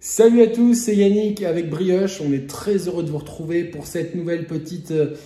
Salut à tous, c'est Yannick avec Brioche. On est très heureux de vous retrouver pour cette nouvelle petite euh,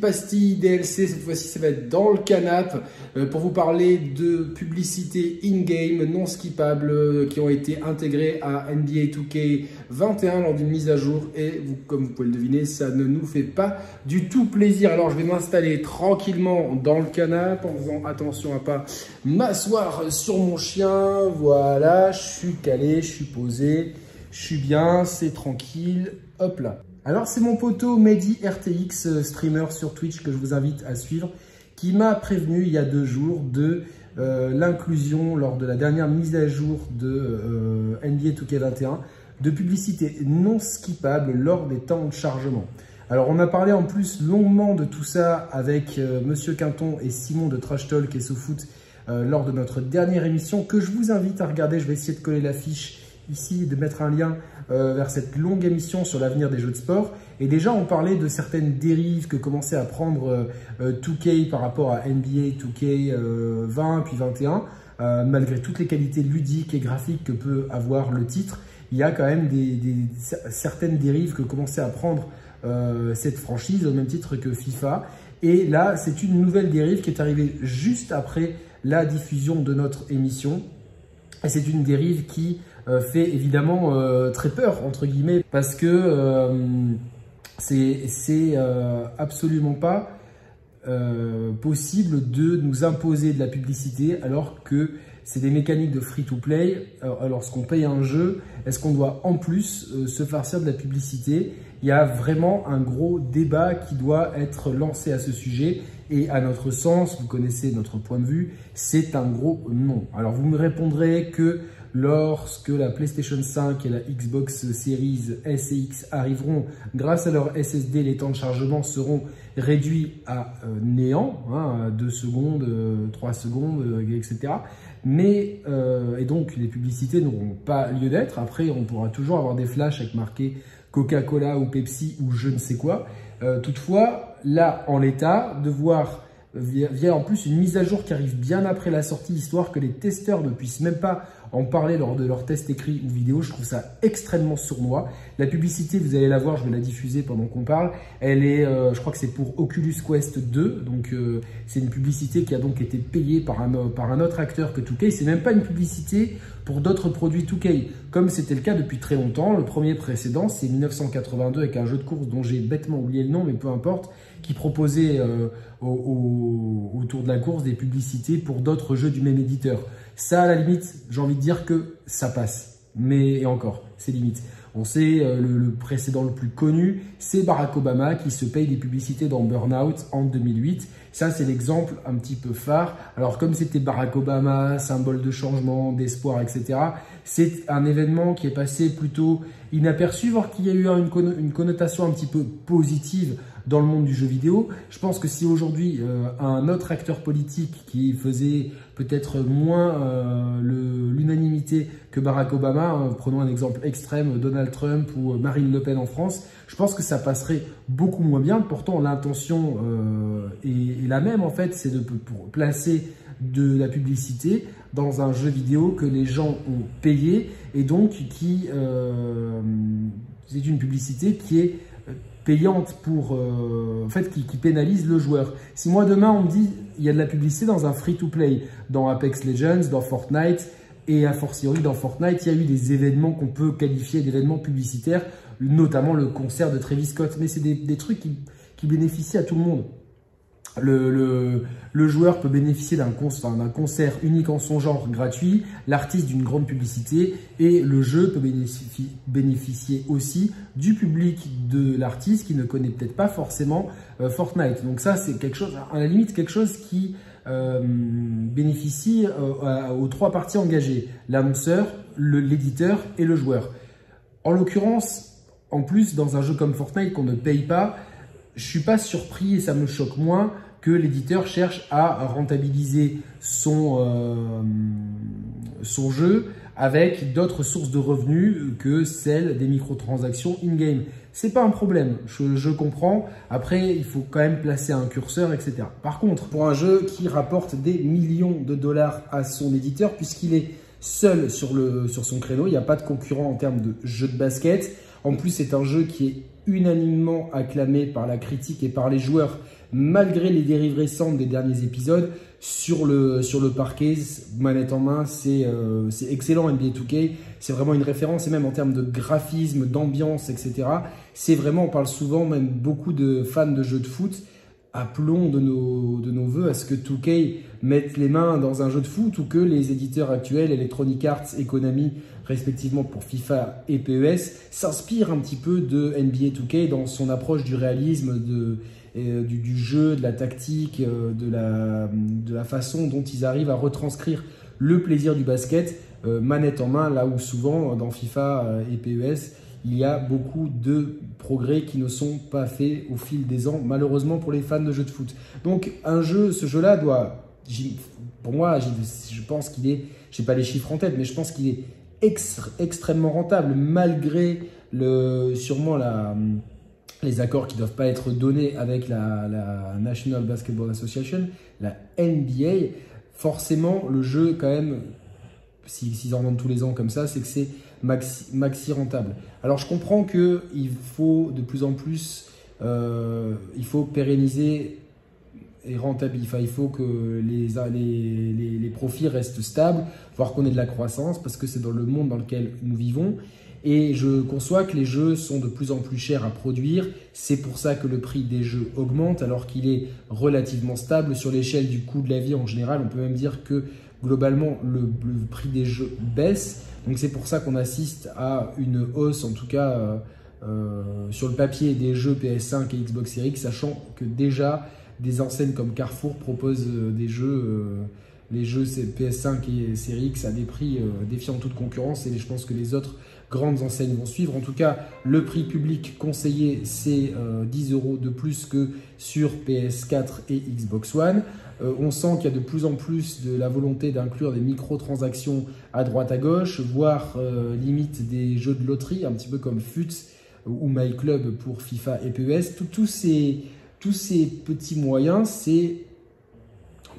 pastille DLC, cette fois-ci ça va être dans le canap euh, pour vous parler de publicités in-game non skippables euh, qui ont été intégrées à NBA 2K21 lors d'une mise à jour et comme vous pouvez le deviner, ça ne nous fait pas du tout plaisir. Alors je vais m'installer tranquillement dans le canap en faisant attention à pas m'asseoir sur mon chien. Voilà, je suis calé, je suis posé, je suis bien, c'est tranquille. Hop là. Alors c'est mon poteau Mehdi RTX, euh, streamer sur Twitch que je vous invite à suivre, qui m'a prévenu il y a deux jours de euh, l'inclusion lors de la dernière mise à jour de euh, NBA 2K21 de publicité non skippable lors des temps de chargement. Alors on a parlé en plus longuement de tout ça avec Monsieur Quinton et Simon de Trash Talk et SoFoot lors de notre dernière émission que je vous invite à regarder. Je vais essayer de coller l'affiche ici de mettre un lien euh, vers cette longue émission sur l'avenir des jeux de sport. Et déjà, on parlait de certaines dérives que commençait à prendre 2K euh, par rapport à NBA 2K 20 puis 21. Euh, malgré toutes les qualités ludiques et graphiques que peut avoir le titre, il y a quand même des, certaines dérives que commençait à prendre cette franchise au même titre que FIFA. Et là, c'est une nouvelle dérive qui est arrivée juste après la diffusion de notre émission. Et c'est une dérive qui euh, fait évidemment euh, très peur, entre guillemets, parce que euh, c'est absolument pas possible de nous imposer de la publicité alors que c'est des mécaniques de free-to-play. Lorsqu'on paye un jeu, est-ce qu'on doit en plus se farcir de la publicité? Il y a vraiment un gros débat qui doit être lancé à ce sujet. Et à notre sens, vous connaissez notre point de vue, c'est un gros non. Alors vous me répondrez que lorsque la PlayStation 5 et la Xbox Series S et X arriveront, grâce à leur SSD, les temps de chargement seront réduits à euh, néant, hein, 2 secondes, 3 euh, secondes, euh, etc. Mais, et donc, les publicités n'auront pas lieu d'être. Après, on pourra toujours avoir des flashs avec marqué Coca-Cola ou Pepsi ou je ne sais quoi. toutefois, là, en l'état, de voir via, en plus une mise à jour qui arrive bien après la sortie, histoire que les testeurs ne puissent même pas en parler lors de leurs tests écrits ou vidéo. Je trouve ça extrêmement sournois. La publicité, vous allez la voir, je vais la diffuser pendant qu'on parle. Elle est, euh, je crois que c'est pour Oculus Quest 2, donc euh, c'est une publicité qui a donc été payée par un, par un autre acteur que 2K. C'est même pas une publicité pour d'autres produits 2K, comme c'était le cas depuis très longtemps. Le premier précédent, c'est 1982 avec un jeu de course dont j'ai bêtement oublié le nom, mais peu importe, qui proposait euh, autour de la course des publicités pour d'autres jeux du même éditeur. Ça, à la limite, j'ai envie de dire que ça passe. Mais et encore, c'est limite. On sait, euh, le, précédent le plus connu, c'est Barack Obama qui se paye des publicités dans Burnout en 2008. Ça, c'est l'exemple un petit peu phare. Alors, comme c'était Barack Obama, symbole de changement, d'espoir, etc., c'est un événement qui est passé plutôt inaperçu, voire qu'il y a eu une connotation un petit peu positive dans le monde du jeu vidéo. Je pense que si aujourd'hui euh, un autre acteur politique qui faisait peut-être moins euh, l'unanimité que Barack Obama, hein, prenons un exemple extrême, Donald Trump ou Marine Le Pen en France, je pense que ça passerait beaucoup moins bien. Pourtant, l'intention euh, est, la même en fait, c'est de placer de la publicité dans un jeu vidéo que les gens ont payé et donc qui c'est une publicité qui est payante pour, euh, en fait, qui, pénalise le joueur. Si moi demain on me dit il y a de la publicité dans un free-to-play, dans Apex Legends, dans Fortnite, et a fortiori dans Fortnite, il y a eu des événements qu'on peut qualifier d'événements publicitaires, notamment le concert de Travis Scott, mais c'est des, trucs qui, qui bénéficient à tout le monde. Le, joueur peut bénéficier d'un concert, concert unique en son genre gratuit, l'artiste d'une grande publicité et le jeu peut bénéficier, aussi du public de l'artiste qui ne connaît peut-être pas forcément euh, Fortnite. Donc ça c'est quelque chose, à la limite quelque chose qui euh, bénéficie euh, aux trois parties engagées, l'annonceur, l'éditeur et le joueur. En l'occurrence, en plus dans un jeu comme Fortnite qu'on ne paye pas, je suis pas surpris et ça me choque moins que l'éditeur cherche à rentabiliser son, euh, son jeu avec d'autres sources de revenus que celles des microtransactions in-game. C'est pas un problème, je, je, comprends. Après, il faut quand même placer un curseur, etc. Par contre, pour un jeu qui rapporte des millions de dollars à son éditeur, puisqu'il est seul sur, le, sur son créneau. Il n'y a pas de concurrent en termes de jeu de basket. En plus, c'est un jeu qui est unanimement acclamé par la critique et par les joueurs, malgré les dérives récentes des derniers épisodes. Sur le, sur le parquet, manette en main, c'est euh, excellent NBA 2K. C'est vraiment une référence, et même en termes de graphisme, d'ambiance, etc. C'est vraiment, on parle souvent, même beaucoup de fans de jeux de foot, appelons de nos, de nos voeux à ce que 2K mette les mains dans un jeu de foot ou que les éditeurs actuels, Electronic Arts et Konami, respectivement pour FIFA et PES, s'inspirent un petit peu de NBA 2K dans son approche du réalisme, de, euh, du, jeu, de la tactique, euh, de la, de la façon dont ils arrivent à retranscrire le plaisir du basket euh, manette en main, là où souvent dans FIFA et PES, il y a beaucoup de progrès qui ne sont pas faits au fil des ans, malheureusement pour les fans de jeux de foot. Donc un jeu, ce jeu-là doit, pour moi, je pense qu'il est, je n'ai pas les chiffres en tête, mais je pense qu'il est extrêmement rentable, malgré le, sûrement la, les accords qui ne doivent pas être donnés avec la National Basketball Association, la NBA. Forcément, le jeu, quand même, s'ils en vendent tous les ans comme ça, c'est que c'est maxi, rentable. Alors je comprends qu'il faut de plus en plus, euh, il faut pérenniser et rentabiliser, enfin, il faut que les, les, les, profits restent stables, voire qu'on ait de la croissance, parce que c'est dans le monde dans lequel nous vivons. Et je conçois que les jeux sont de plus en plus chers à produire. C'est pour ça que le prix des jeux augmente alors qu'il est relativement stable sur l'échelle du coût de la vie en général. On peut même dire que globalement le, prix des jeux baisse. Donc c'est pour ça qu'on assiste à une hausse, en tout cas euh, euh, sur le papier, des jeux PS5 et Xbox Series, sachant que déjà des enseignes comme Carrefour proposent euh, des jeux, les jeux PS5 et Series X à des prix défiant toute concurrence et je pense que les autres grandes enseignes vont suivre. En tout cas, le prix public conseillé, c'est 10 euros de plus que sur PS4 et Xbox One. Euh, on sent qu'il y a de plus en plus de la volonté d'inclure des microtransactions à droite à gauche, voire euh, limite des jeux de loterie, un petit peu comme FUTS ou MyClub pour FIFA et PES. ces, tous ces petits moyens, c'est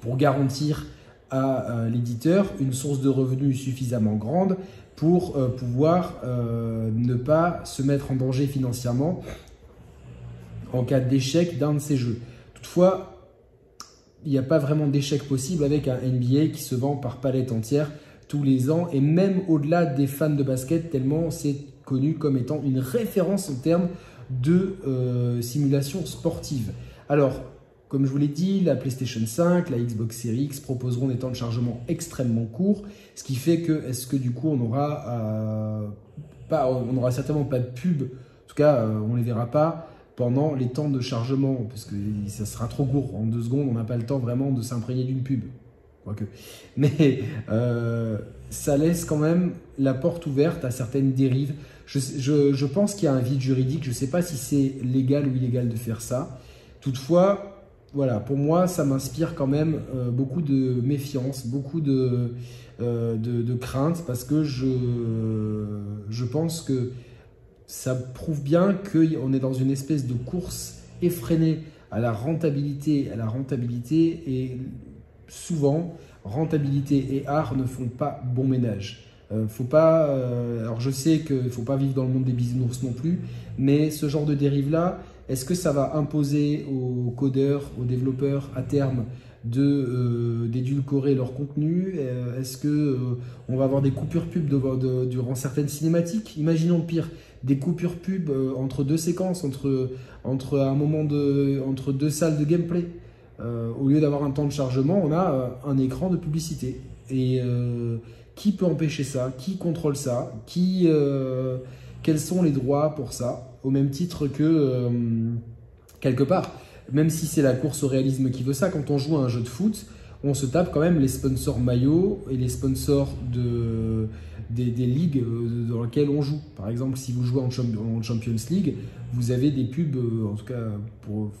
pour garantir à l'éditeur une source de revenus suffisamment grande pour euh, pouvoir ne pas se mettre en danger financièrement en cas d'échec d'un de ces jeux. Toutefois, il n'y a pas vraiment d'échec possible avec un NBA qui se vend par palette entière tous les ans et même au-delà des fans de basket, tellement c'est connu comme étant une référence en termes de euh, simulation sportive. Alors, comme je vous l'ai dit, la PlayStation 5, la Xbox Series X proposeront des temps de chargement extrêmement courts, ce qui fait que, est-ce que du coup on aura, euh, pas, on certainement pas de pub, en tout cas euh, on les verra pas, pendant les temps de chargement, parce que ça sera trop court. En deux secondes, on n'a pas le temps vraiment de s'imprégner d'une pub. Quoique. Mais euh, ça laisse quand même la porte ouverte à certaines dérives. Je, pense qu'il y a un vide juridique. Je ne sais pas si c'est légal ou illégal de faire ça. Toutefois, voilà, pour moi, ça m'inspire quand même euh, beaucoup de méfiance, beaucoup de, euh, crainte, parce que je, pense que ça prouve bien qu'on est dans une espèce de course effrénée à la rentabilité, à la rentabilité, et souvent, rentabilité et art ne font pas bon ménage. Euh, alors je sais qu'il ne faut pas vivre dans le monde des bisounours non plus, mais ce genre de dérive-là, est-ce que ça va imposer aux codeurs, aux développeurs à terme de euh, d'édulcorer leur contenu? Est-ce que on va avoir des coupures pub durant certaines cinématiques? Imaginons pire, des coupures pub euh, entre deux séquences, entre, entre un moment de, entre deux salles de gameplay. Euh, au lieu d'avoir un temps de chargement, on a euh, un écran de publicité. Et qui peut empêcher ça? Qui contrôle ça? Qui, Quels sont les droits pour ça? Au même titre que, quelque part, même si c'est la course au réalisme qui veut ça, quand on joue à un jeu de foot, on se tape quand même les sponsors maillots et les sponsors de, des, ligues euh, dans lesquelles on joue. Par exemple, si vous jouez en, Champions League, vous avez des pubs, euh, en tout cas, pour.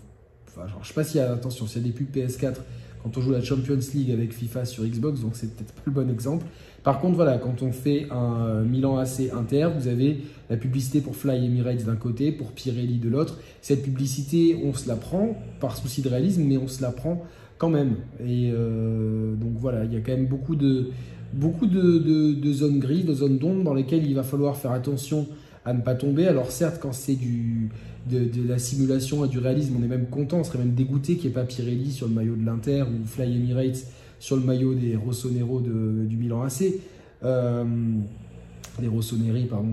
Enfin, je sais pas s'il y a, attention, s'il y a des pubs PS4 quand on joue la Champions League avec FIFA sur Xbox, donc c'est peut-être pas le bon exemple. Par contre, voilà, quand on fait un euh, Milan AC Inter, vous avez la publicité pour Fly Emirates d'un côté, pour Pirelli de l'autre. Cette publicité, on se la prend par souci de réalisme, mais on se la prend quand même. Et donc voilà, il y a quand même beaucoup de, beaucoup de, zones grises, de zones d'ombre dans lesquelles il va falloir faire attention à ne pas tomber. Alors certes, quand c'est du de, la simulation et du réalisme, on est même content, on serait même dégoûté qu'il n'y ait pas Pirelli sur le maillot de l'Inter ou Fly Emirates sur le maillot des Rossonero du Milan AC. Euh, des Rossoneri, pardon,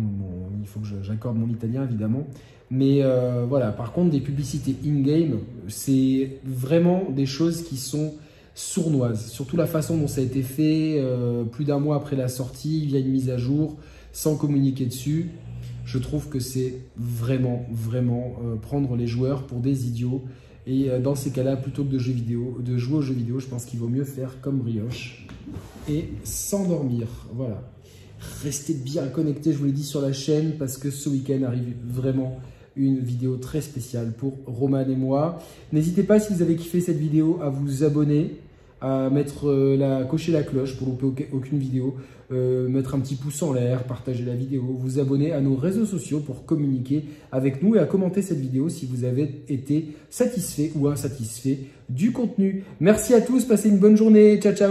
il faut que j'accorde mon italien évidemment. Mais euh, voilà, par contre, des publicités in-game, c'est vraiment des choses qui sont sournoises. Surtout la façon dont ça a été fait, euh, plus d'un mois après la sortie, via une mise à jour, sans communiquer dessus. Je trouve que c'est vraiment, vraiment euh, prendre les joueurs pour des idiots. Et dans ces cas-là, plutôt que de, jeux vidéo, de jouer aux jeux vidéo, je pense qu'il vaut mieux faire comme brioche et s'endormir. Voilà. Restez bien connectés, je vous l'ai dit sur la chaîne, parce que ce week-end arrive vraiment une vidéo très spéciale pour Roman et moi. N'hésitez pas, si vous avez kiffé cette vidéo, à vous abonner, à mettre euh, la, cocher la cloche pour louper aucune vidéo, euh, mettre un petit pouce en l'air, partager la vidéo, vous abonner à nos réseaux sociaux pour communiquer avec nous et à commenter cette vidéo si vous avez été satisfait ou insatisfait du contenu. Merci à tous, passez une bonne journée, ciao ciao